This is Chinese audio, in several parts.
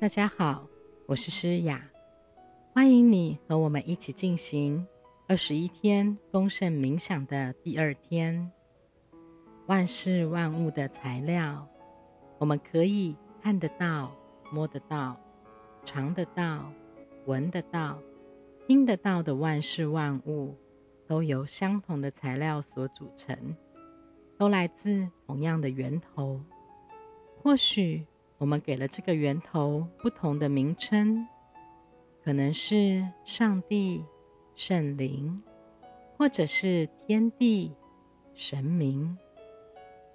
大家好，我是诗雅，欢迎你和我们一起进行二十一天丰盛冥想的第二天。万事万物的材料，我们可以看得到、摸得到、尝得到、闻得到、听得到的万事万物，都由相同的材料所组成，都来自同样的源头。或许。我们给了这个源头不同的名称，可能是上帝、圣灵，或者是天地、神明。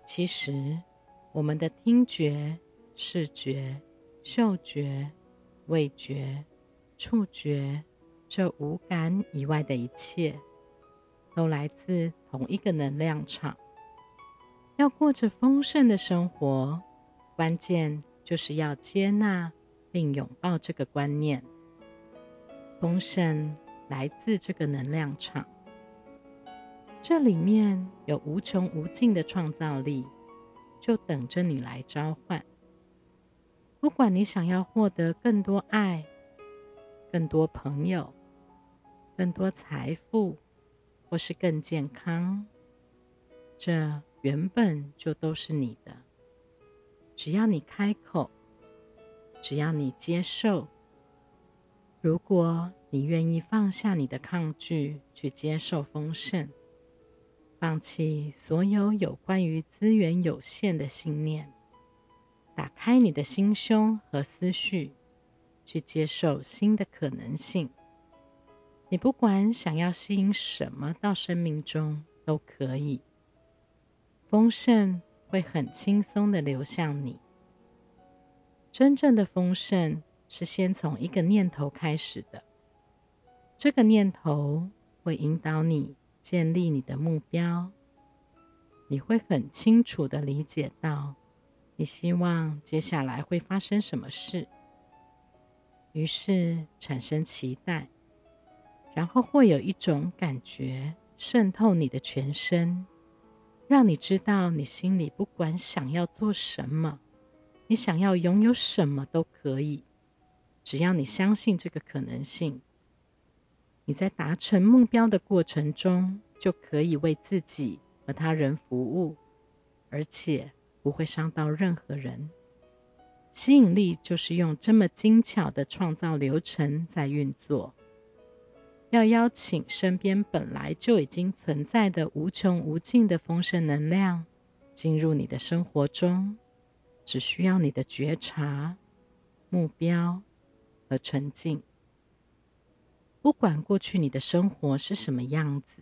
其实，我们的听觉、视觉、嗅觉、味觉、触觉这五感以外的一切，都来自同一个能量场。要过着丰盛的生活，关键。就是要接纳并拥抱这个观念，丰盛来自这个能量场，这里面有无穷无尽的创造力，就等着你来召唤。不管你想要获得更多爱、更多朋友、更多财富，或是更健康，这原本就都是你的。只要你开口，只要你接受，如果你愿意放下你的抗拒，去接受丰盛，放弃所有有关于资源有限的信念，打开你的心胸和思绪，去接受新的可能性，你不管想要吸引什么到生命中都可以，丰盛。会很轻松的流向你。真正的丰盛是先从一个念头开始的，这个念头会引导你建立你的目标。你会很清楚的理解到，你希望接下来会发生什么事，于是产生期待，然后会有一种感觉渗透你的全身。让你知道，你心里不管想要做什么，你想要拥有什么都可以，只要你相信这个可能性。你在达成目标的过程中，就可以为自己和他人服务，而且不会伤到任何人。吸引力就是用这么精巧的创造流程在运作。要邀请身边本来就已经存在的无穷无尽的丰盛能量进入你的生活中，只需要你的觉察、目标和沉静。不管过去你的生活是什么样子，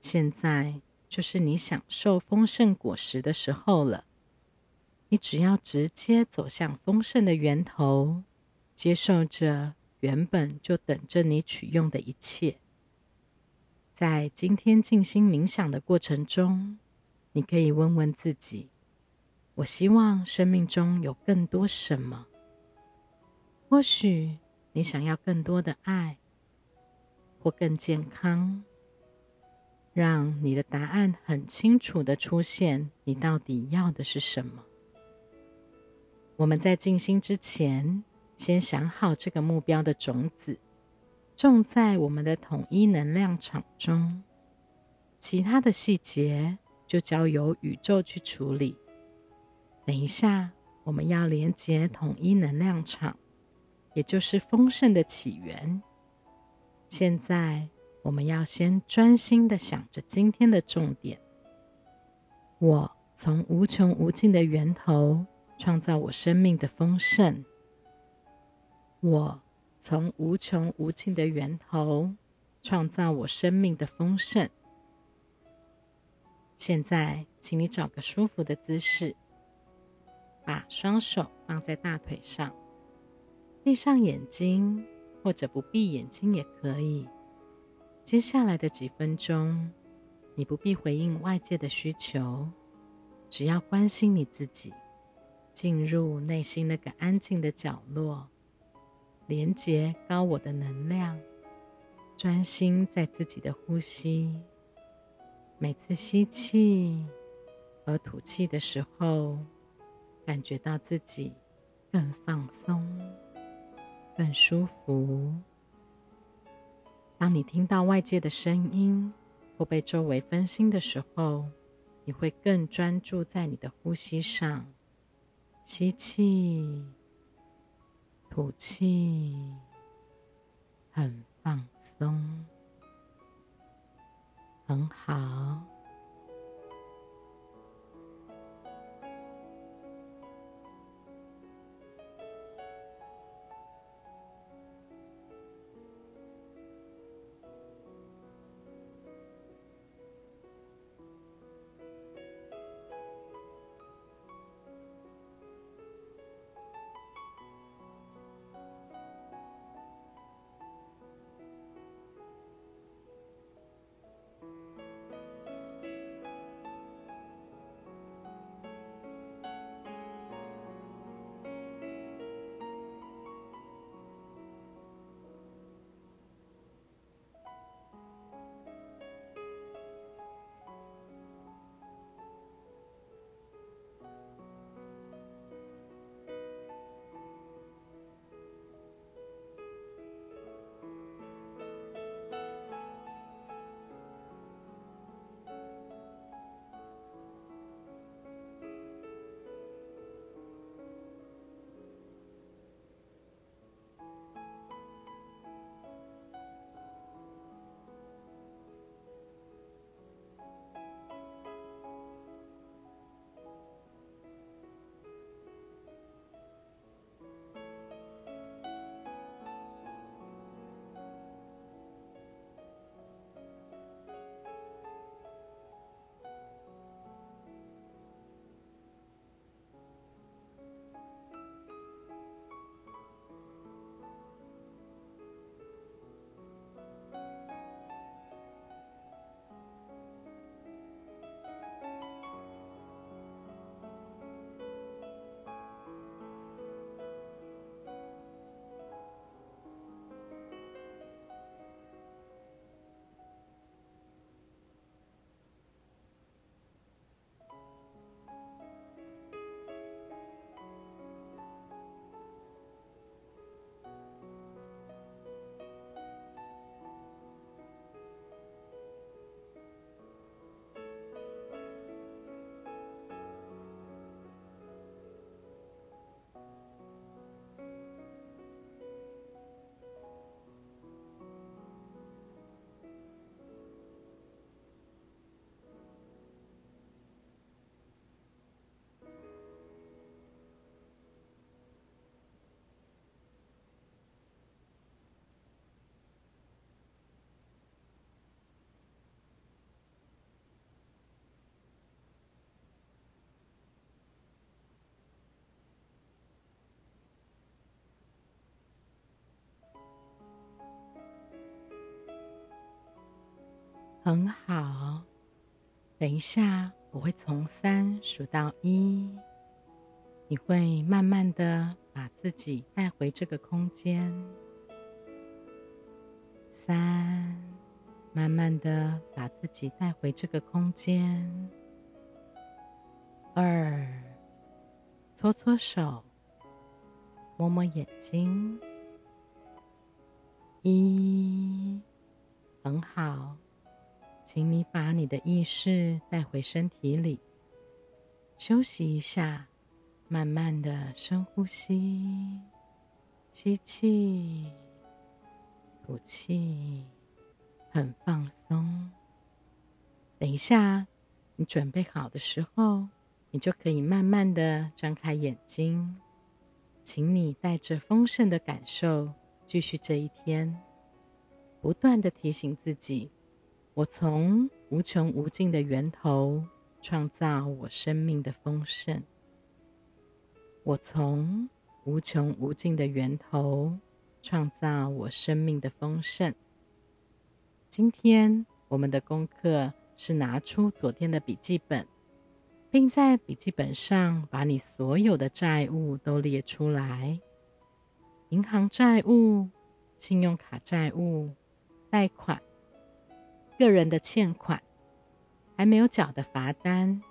现在就是你享受丰盛果实的时候了。你只要直接走向丰盛的源头，接受着。原本就等着你取用的一切，在今天静心冥想的过程中，你可以问问自己：我希望生命中有更多什么？或许你想要更多的爱，或更健康。让你的答案很清楚的出现，你到底要的是什么？我们在静心之前。先想好这个目标的种子，种在我们的统一能量场中，其他的细节就交由宇宙去处理。等一下，我们要连接统一能量场，也就是丰盛的起源。现在，我们要先专心的想着今天的重点：我从无穷无尽的源头创造我生命的丰盛。我从无穷无尽的源头创造我生命的丰盛。现在，请你找个舒服的姿势，把双手放在大腿上，闭上眼睛，或者不闭眼睛也可以。接下来的几分钟，你不必回应外界的需求，只要关心你自己，进入内心那个安静的角落。连接高我的能量，专心在自己的呼吸。每次吸气和吐气的时候，感觉到自己更放松、更舒服。当你听到外界的声音或被周围分心的时候，你会更专注在你的呼吸上，吸气，吐气，很放松，很好。很好，等一下我会从三数到一，你会慢慢的把自己带回这个空间。三，慢慢的把自己带回这个空间。二，搓搓手，摸摸眼睛。一，很好。请你把你的意识带回身体里，休息一下，慢慢的深呼吸，吸气，吐气，很放松。等一下，你准备好的时候，你就可以慢慢的张开眼睛。请你带着丰盛的感受继续这一天，不断的提醒自己。我从无穷无尽的源头创造我生命的丰盛。我从无穷无尽的源头创造我生命的丰盛。今天我们的功课是拿出昨天的笔记本，并在笔记本上把你所有的债务都列出来：银行债务、信用卡债务、贷款。个人的欠款，还没有缴的罚单，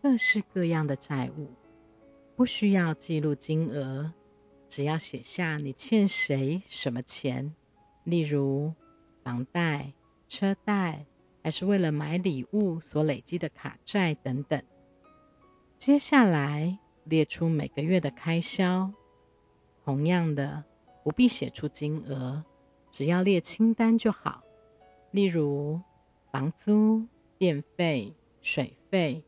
各式各样的债务，不需要记录金额，只要写下你欠谁什么钱，例如房贷、车贷，还是为了买礼物所累积的卡债等等。接下来列出每个月的开销，同样的不必写出金额，只要列清单就好。例如房租、电费、水费，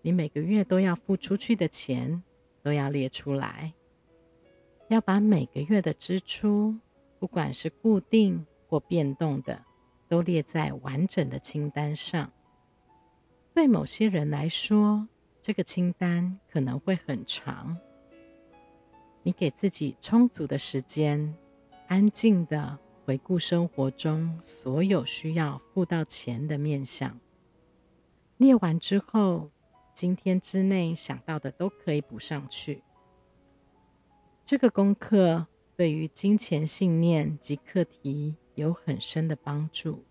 你每个月都要付出去的钱都要列出来。要把每个月的支出，不管是固定或变动的，都列在完整的清单上。对某些人来说，这个清单可能会很长。你给自己充足的时间，安静的回顾生活中所有需要付到钱的面相。列完之后，今天之内想到的都可以补上去。这个功课对于金钱信念及课题有很深的帮助，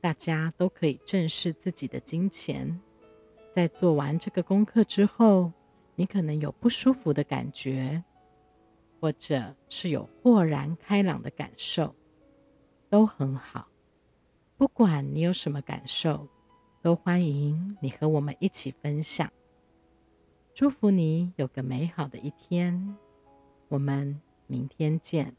大家都可以正视自己的金钱。在做完这个功课之后，你可能有不舒服的感觉，或者是有豁然开朗的感受，都很好。不管你有什么感受，都欢迎你和我们一起分享。祝福你有个美好的一天。我们明天见。